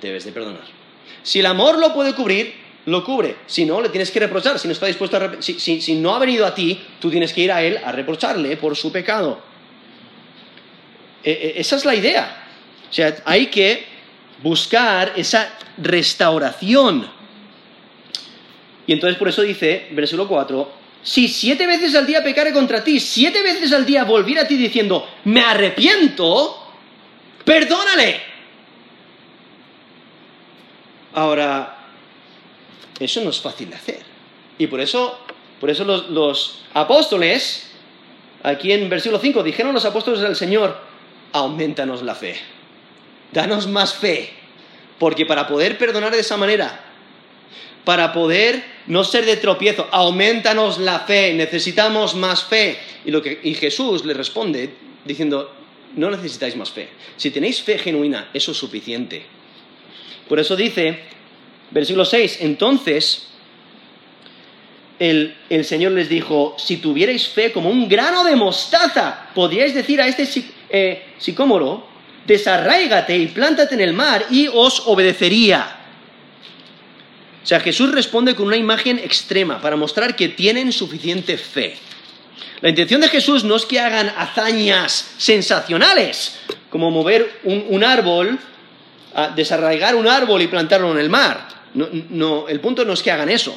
debes de perdonar. Si el amor lo puede cubrir, lo cubre. Si no, le tienes que reprochar. Si no está dispuesto a si, si no ha venido a ti, tú tienes que ir a él a reprocharle por su pecado. E, e, esa es la idea. O sea, hay que buscar esa restauración. Y entonces por eso dice, versículo 4, si siete veces al día pecare contra ti, siete veces al día volviera a ti diciendo, me arrepiento, perdónale. Ahora, eso no es fácil de hacer. Y por eso, por eso los, apóstoles, aquí en versículo 5, dijeron los apóstoles del Señor, aumentanos la fe. Danos más fe. Porque para poder perdonar de esa manera, para poder no ser de tropiezo, aumentanos la fe, necesitamos más fe. Y, lo que, y Jesús le responde diciendo, no necesitáis más fe. Si tenéis fe genuina, eso es suficiente. Por eso dice, versículo 6, entonces el, el, Señor les dijo, si tuvierais fe como un grano de mostaza, podríais decir a este eh, sicómoro, desarraigate y plántate en el mar y os obedecería. O sea, Jesús responde con una imagen extrema para mostrar que tienen suficiente fe. La intención de Jesús no es que hagan hazañas sensacionales, como mover un, árbol, desarraigar un árbol y plantarlo en el mar. no, el punto no es que hagan eso.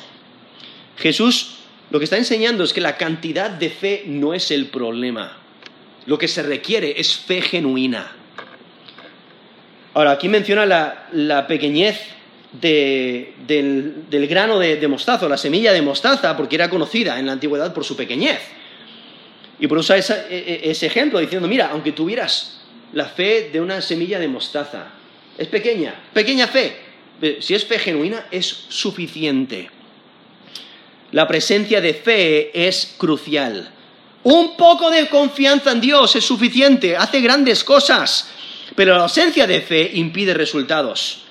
Jesús lo que está enseñando es que la cantidad de fe no es el problema. Lo que se requiere es fe genuina. Ahora, aquí menciona la, pequeñez del, grano de, mostaza, la semilla de mostaza, porque era conocida en la antigüedad por su pequeñez. Y por eso ese, e, ese ejemplo diciendo, mira, aunque tuvieras la fe de una semilla de mostaza, es pequeña, pequeña fe, si es fe genuina, es suficiente. la presencia de fe es crucial. Un poco de confianza en Dios es suficiente, hace grandes cosas, pero la ausencia de fe impide resultados.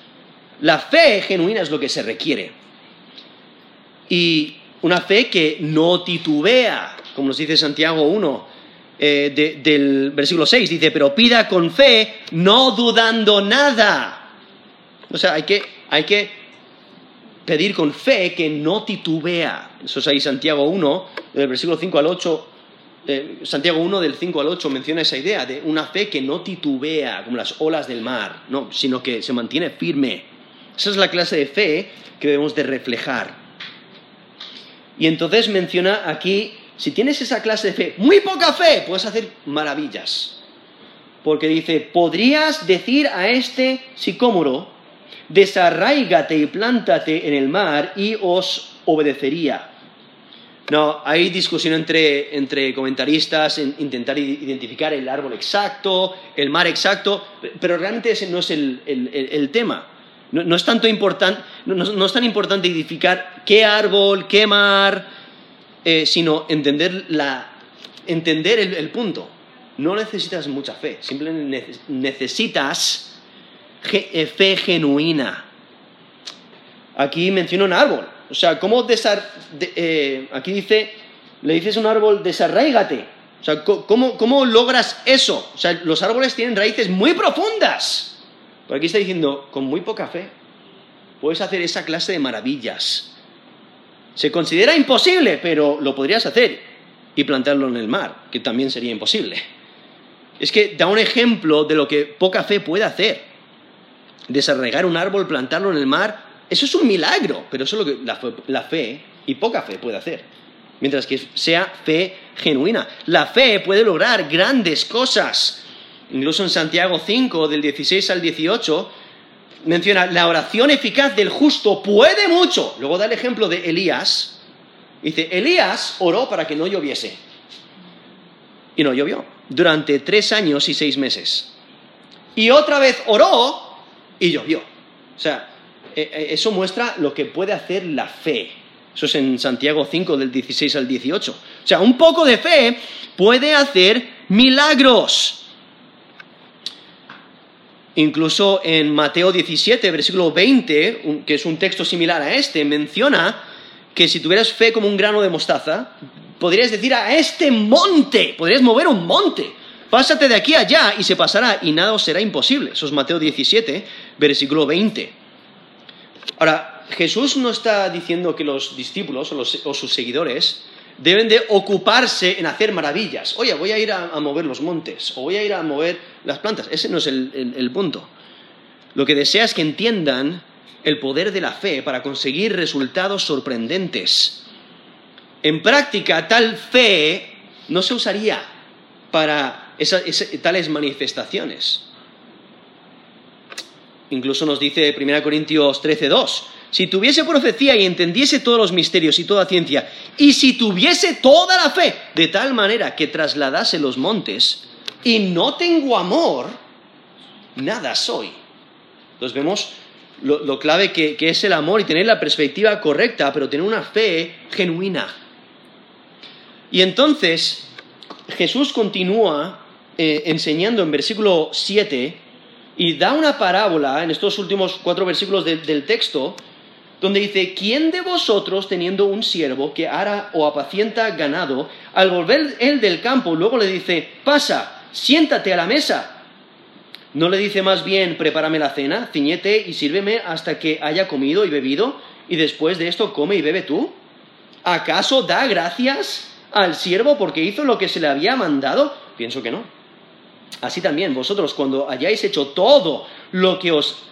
La fe genuina es lo que se requiere. Y una fe que no titubea, como nos dice Santiago 1, eh, del versículo 6, dice, pero pida con fe, no dudando nada. O sea, hay que, pedir con fe que no titubea. Eso es ahí Santiago 1, del versículo 5 al 8. Eh, Santiago 1 del 5 al 8 menciona esa idea de una fe que no titubea como las olas del mar, no, sino que se mantiene firme. Esa es la clase de fe que debemos de reflejar. Y entonces menciona aquí, si tienes esa clase de fe, muy poca fe, puedes hacer maravillas. Porque dice, podrías decir a este sicómoro, desarraígate y plántate en el mar y os obedecería. No, hay discusión entre, comentaristas en intentar identificar el árbol exacto, el mar exacto, pero realmente ese no es el tema. No, es tanto no, es tan importante identificar qué árbol, qué mar, eh, sino entender, entender el, punto. No necesitas mucha fe, simplemente necesitas eh, fe genuina. Aquí menciona un árbol. O sea, ¿cómo desar, eh, aquí dice, le dices un árbol, desarraígate. O sea, ¿cómo, ¿cómo logras eso? O sea, los árboles tienen raíces muy profundas. Pero aquí está diciendo, con muy poca fe, puedes hacer esa clase de maravillas. Se considera imposible, pero lo podrías hacer y plantarlo en el mar, que también sería imposible. Es que da un ejemplo de lo que poca fe puede hacer. Desarraigar un árbol, plantarlo en el mar, eso es un milagro, pero eso es lo que la la fe y poca fe puede hacer. Mientras que sea fe genuina. La fe puede lograr grandes cosas. Incluso en Santiago 5, del 16 al 18, menciona la oración eficaz del justo puede mucho. Luego da el ejemplo de Elías. Dice, Elías oró para que no lloviese. Y no llovió. Durante tres años y seis meses. Y otra vez oró y llovió. O sea, e, e, eso muestra lo que puede hacer la fe. Eso es en Santiago 5 del 16 al 18. O sea, un poco de fe puede hacer milagros. Incluso en Mateo 17, versículo 20, que es un texto similar a este, menciona que si tuvieras fe como un grano de mostaza, podrías decir a este monte, podrías mover un monte, pásate de aquí allá y se pasará y nada os será imposible. Eso es Mateo 17, versículo 20. Ahora, Jesús no está diciendo que los discípulos o sus seguidores deben de ocuparse en hacer maravillas. Oye, voy a ir a, mover los montes, o voy a ir a mover las plantas. Ese no es el, punto. Lo que desea es que entiendan el poder de la fe para conseguir resultados sorprendentes. En práctica, tal fe no se usaría para tales manifestaciones. Incluso nos dice 1 Corintios 13:2, si tuviese profecía y entendiese todos los misterios y toda ciencia, y si tuviese toda la fe, de tal manera que trasladase los montes, y no tengo amor, nada soy. Entonces vemos lo, clave que, es el amor y tener la perspectiva correcta, pero tener una fe genuina. Y entonces Jesús continúa eh, enseñando en versículo 7 y da una parábola en estos últimos cuatro versículos del texto donde dice, ¿quién de vosotros teniendo un siervo que ara o apacienta ganado, al volver él del campo, luego le dice, pasa, siéntate a la mesa? ¿No le dice más bien, prepárame la cena, ciñete y sírveme hasta que haya comido y bebido, y después de esto come y bebe tú? ¿Acaso da gracias al siervo porque hizo lo que se le había mandado? Pienso que no. Así también vosotros, cuando hayáis hecho todo lo que os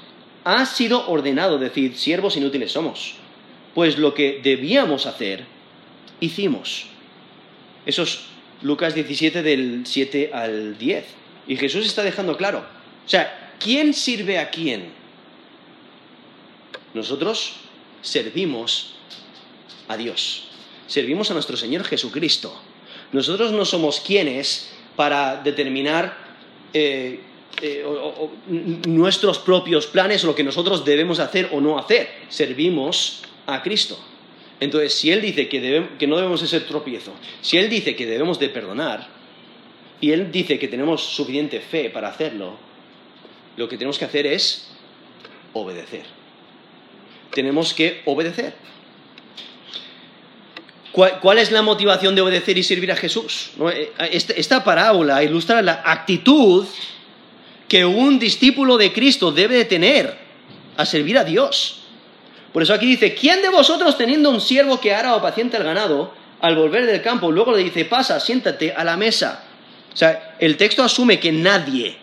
ha sido ordenado decir, siervos inútiles somos, pues lo que debíamos hacer, hicimos. Eso es Lucas 17 del 7 al 10. Y Jesús está dejando claro. O sea, ¿quién sirve a quién? Nosotros servimos a Dios. Servimos a nuestro Señor Jesucristo. Nosotros no somos quienes para determinar eh, eh, nuestros propios planes lo que nosotros debemos hacer o no hacer. Servimos a Cristo. Entonces, si Él dice que, no debemos ser tropiezo, si Él dice que debemos de perdonar, y Él dice que tenemos suficiente fe para hacerlo, lo que tenemos que hacer es obedecer. Tenemos que obedecer. ¿Cuál, es la motivación de obedecer y servir a Jesús? Eh, esta, parábola ilustra la actitud que un discípulo de Cristo debe de tener a servir a Dios. Por eso aquí dice, ¿quién de vosotros teniendo un siervo que ara o paciente el ganado, al volver del campo, luego le dice, pasa, siéntate a la mesa? O sea, el texto asume que nadie.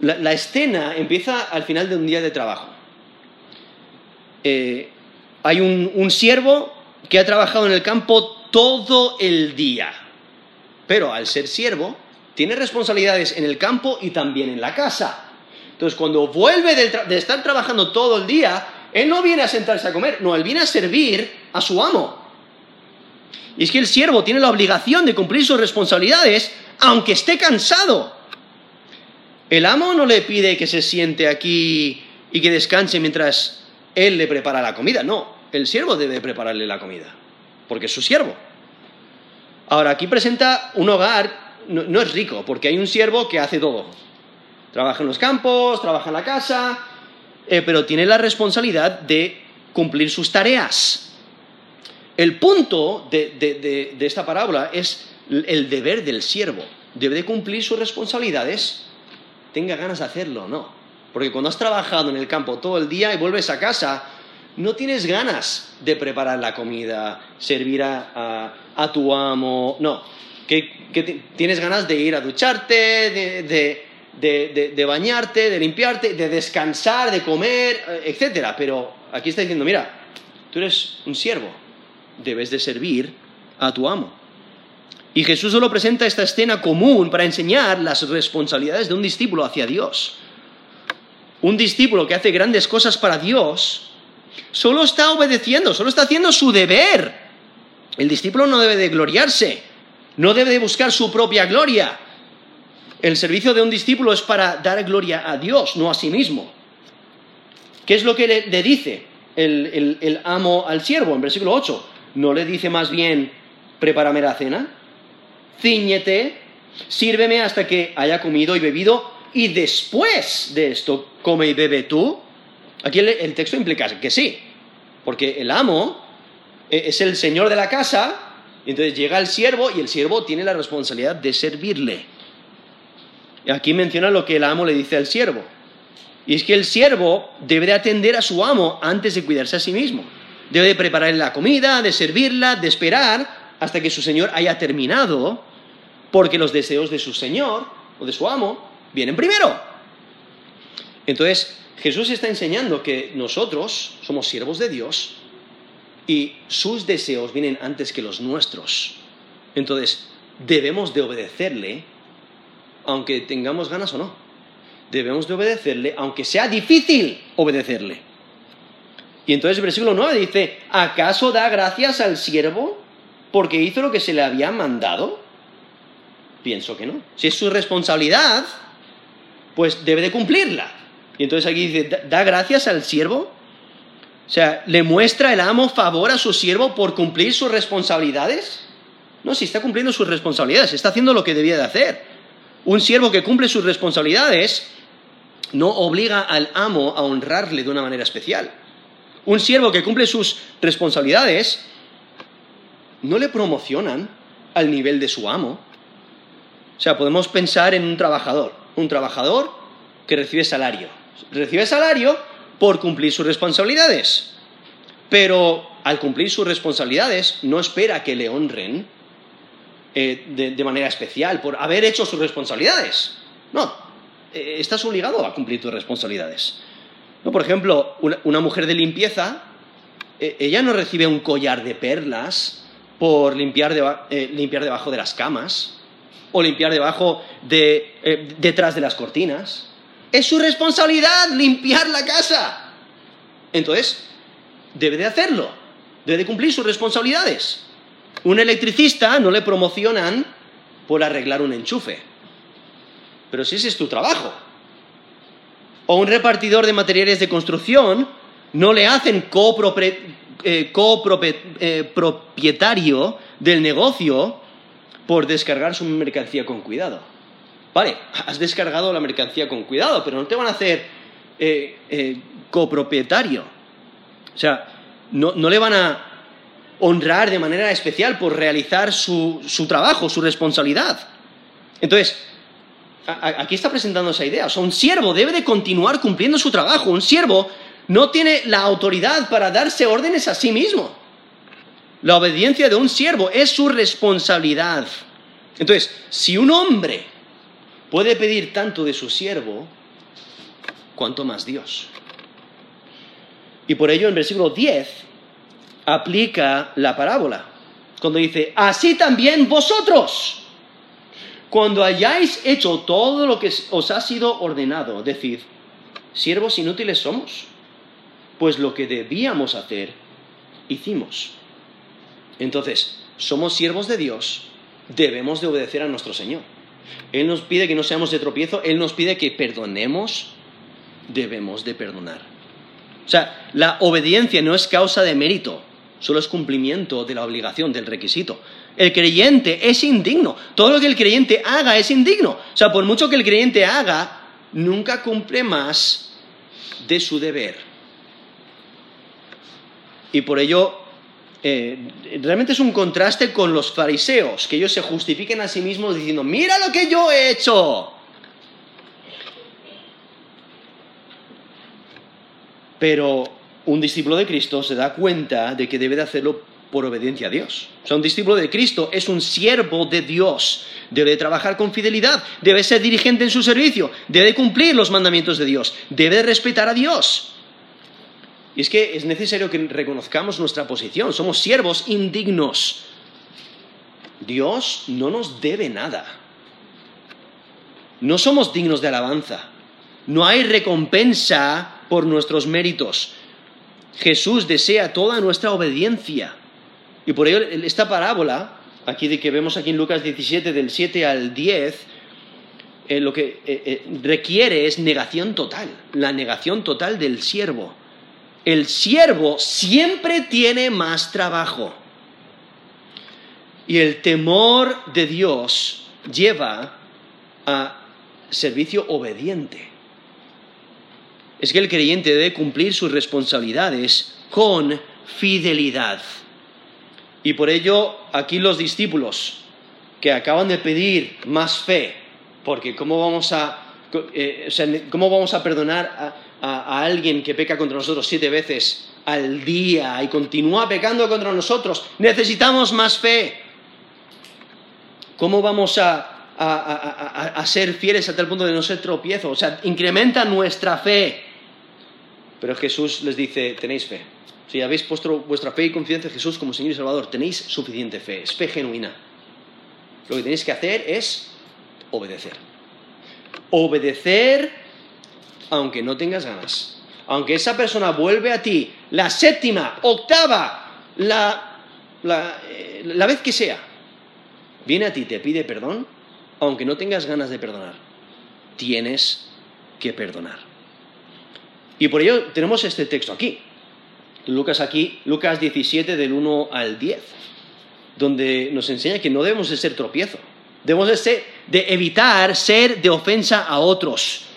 La, escena empieza al final de un día de trabajo. Eh, hay un siervo que ha trabajado en el campo todo el día, pero al ser siervo tiene responsabilidades en el campo y también en la casa. Entonces, cuando vuelve de, estar trabajando todo el día, él no viene a sentarse a comer, no, él viene a servir a su amo. Y es que el siervo tiene la obligación de cumplir sus responsabilidades aunque esté cansado. El amo no le pide que se siente aquí y que descanse mientras él le prepara la comida, no el siervo debe prepararle la comida, porque es su siervo. Ahora, aquí presenta un hogar, no, es rico, porque hay un siervo que hace todo. Trabaja en los campos, trabaja en la casa, eh, pero tiene la responsabilidad de cumplir sus tareas. El punto de, esta parábola es el deber del siervo. Debe de cumplir sus responsabilidades, tenga ganas de hacerlo no. Porque cuando has trabajado en el campo todo el día y vuelves a casa, no tienes ganas de preparar la comida, servir a, tu amo, no, que, tienes ganas de ir a ducharte, de, bañarte, de limpiarte, de descansar, de comer, eh, etc. Pero aquí está diciendo, mira, tú eres un siervo, debes de servir a tu amo. Y Jesús solo presenta esta escena común para enseñar las responsabilidades de un discípulo hacia Dios. Un discípulo que hace grandes cosas para Dios Solo está obedeciendo, solo está haciendo su deber. El discípulo no debe de gloriarse, no debe de buscar su propia gloria. El servicio de un discípulo es para dar gloria a Dios, no a sí mismo. ¿Qué es lo que le, dice el, amo al siervo en versículo 8? ¿No le dice más bien, prepárame la cena? Cíñete, sírveme hasta que haya comido y bebido, y después de esto come y bebe tú. Aquí el, texto implica que sí, porque el amo e, es el señor de la casa, entonces llega el siervo y el siervo tiene la responsabilidad de servirle. Y aquí menciona lo que el amo le dice al siervo. Y es que el siervo debe de atender a su amo antes de cuidarse a sí mismo. Debe de prepararle la comida, de servirla, de esperar hasta que su señor haya terminado, porque los deseos de su señor o de su amo vienen primero. Entonces, Jesús está enseñando que nosotros somos siervos de Dios y sus deseos vienen antes que los nuestros. Entonces, debemos de obedecerle aunque tengamos ganas o no. Debemos de obedecerle aunque sea difícil obedecerle. Y entonces el versículo 9 dice, ¿acaso da gracias al siervo porque hizo lo que se le había mandado? Pienso que no. Si es su responsabilidad, pues debe de cumplirla. Y entonces aquí dice, da gracias al siervo. O sea, ¿le muestra el amo favor a su siervo por cumplir sus responsabilidades? No, si está cumpliendo sus responsabilidades, está haciendo lo que debía de hacer. Un siervo que cumple sus responsabilidades no obliga al amo a honrarle de una manera especial. Un siervo que cumple sus responsabilidades no le promocionan al nivel de su amo. O sea, podemos pensar en un trabajador. Un trabajador que recibe salario recibe salario por cumplir sus responsabilidades. Pero al cumplir sus responsabilidades no espera que le honren eh, de, manera especial por haber hecho sus responsabilidades. No, eh, estás obligado a cumplir tus responsabilidades. ¿No? Por ejemplo, una, mujer de limpieza, eh, ella no recibe un collar de perlas por limpiar, limpiar debajo de las camas o limpiar debajo de, detrás de las cortinas. Es su responsabilidad limpiar la casa. Entonces, debe de hacerlo. Debe de cumplir sus responsabilidades. Un electricista no le promocionan por arreglar un enchufe. Pero si ese es tu trabajo. O un repartidor de materiales de construcción no le hacen eh, copropietario del negocio por descargar su mercancía con cuidado. Vale, has descargado la mercancía con cuidado, pero no te van a hacer eh, eh, copropietario. O sea, no, le van a honrar de manera especial por realizar su, trabajo, su responsabilidad. Entonces, aquí está presentando esa idea. O sea, un siervo debe de continuar cumpliendo su trabajo. Un siervo no tiene la autoridad para darse órdenes a sí mismo. La obediencia de un siervo es su responsabilidad. Entonces, si un hombre puede pedir tanto de su siervo, ¿cuánto más Dios? Y por ello en versículo 10 aplica la parábola, cuando dice, así también vosotros, cuando hayáis hecho todo lo que os ha sido ordenado, decid, siervos inútiles somos, pues lo que debíamos hacer, hicimos. Entonces, somos siervos de Dios, debemos de obedecer a nuestro Señor. Él nos pide que no seamos de tropiezo, Él nos pide que perdonemos, debemos de perdonar. O sea, la obediencia no es causa de mérito, solo es cumplimiento de la obligación, del requisito. El creyente es indigno. Todo lo que el creyente haga es indigno. O sea, por mucho que el creyente haga, nunca cumple más de su deber. Y por ello eh, realmente es un contraste con los fariseos, que ellos se justifiquen a sí mismos diciendo, mira lo que yo he hecho. Pero un discípulo de Cristo se da cuenta de que debe de hacerlo por obediencia a Dios. O sea, un discípulo de Cristo es un siervo de Dios. Debe trabajar con fidelidad, debe ser dirigente en su servicio, debe cumplir los mandamientos de Dios, debe respetar a Dios. Y es que es necesario que reconozcamos nuestra posición. Somos siervos indignos. Dios no nos debe nada. No somos dignos de alabanza. No hay recompensa por nuestros méritos. Jesús desea toda nuestra obediencia. Y por ello esta parábola, aquí de que vemos aquí en Lucas 17, del 7 al 10, eh, lo que eh, eh, requiere es negación total, la negación total del siervo el siervo siempre tiene más trabajo. Y el temor de Dios lleva a servicio obediente. Es que el creyente debe cumplir sus responsabilidades con fidelidad. Y por ello, aquí los discípulos que acaban de pedir más fe, porque ¿cómo vamos a, eh, ¿cómo vamos a perdonar a, a, alguien que peca contra nosotros siete veces al día y continúa pecando contra nosotros, necesitamos más fe. ¿Cómo vamos a, ser fieles hasta el punto de no ser tropiezo? O sea, incrementa nuestra fe. Pero Jesús les dice, tenéis fe. Si habéis puesto vuestra fe y confianza en Jesús como Señor y Salvador, tenéis suficiente fe, es fe genuina. Lo que tenéis que hacer es obedecer. Obedecer aunque no tengas ganas. Aunque esa persona vuelve a ti la séptima, octava, la, eh, la, vez que sea, viene a ti, te pide perdón, aunque no tengas ganas de perdonar, tienes que perdonar. Y por ello tenemos este texto aquí. Lucas aquí, Lucas 17 del 1 al 10, donde nos enseña que no debemos de ser tropiezo. Debemos de, de evitar ser de ofensa a otros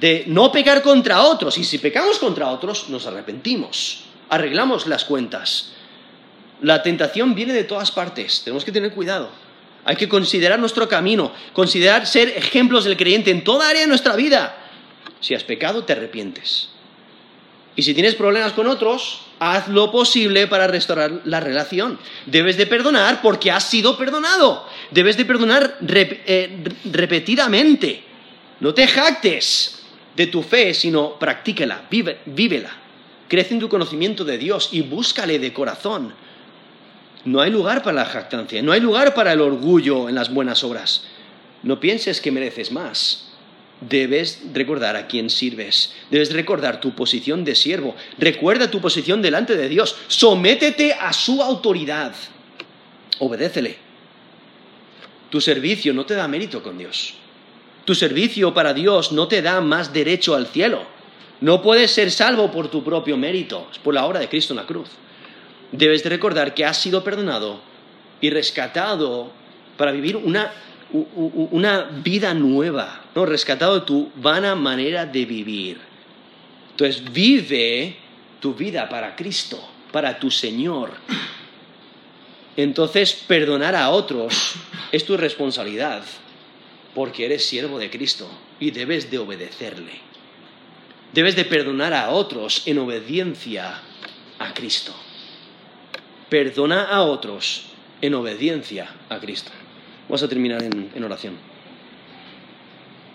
de no pecar contra otros. Y si pecamos contra otros, nos arrepentimos, arreglamos las cuentas. La tentación viene de todas partes, tenemos que tener cuidado. Hay que considerar nuestro camino, considerar ser ejemplos del creyente en toda área de nuestra vida. Si has pecado, te arrepientes. Y si tienes problemas con otros, haz lo posible para restaurar la relación. Debes de perdonar porque has sido perdonado. Debes de perdonar eh, repetidamente. No te jactes de tu fe, sino practíquela, vívela. Crece en tu conocimiento de Dios y búscale de corazón. No hay lugar para la jactancia, no hay lugar para el orgullo en las buenas obras. No pienses que mereces más. Debes recordar a quién sirves. Debes recordar tu posición de siervo. Recuerda tu posición delante de Dios. Sométete a su autoridad. Obedécele. Tu servicio no te da mérito con Dios. Tu servicio para Dios no te da más derecho al cielo. No puedes ser salvo por tu propio mérito, es por la obra de Cristo en la cruz. debes de recordar que has sido perdonado y rescatado para vivir una, una vida nueva, ¿no? rescatado tu vana manera de vivir. Entonces vive tu vida para Cristo, para tu Señor. Entonces perdonar a otros es tu responsabilidad, porque eres siervo de Cristo y debes de obedecerle. Debes de perdonar a otros en obediencia a Cristo. Perdona a otros en obediencia a Cristo. Vamos a terminar en, en oración.